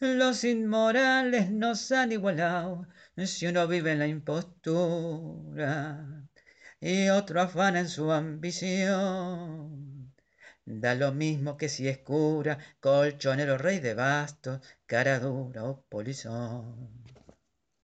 Los inmorales nos han igualado si uno vive en la impostura y otro afana en su ambición. Da lo mismo que si es cura, colchonero, rey de bastos, cara dura o polizón.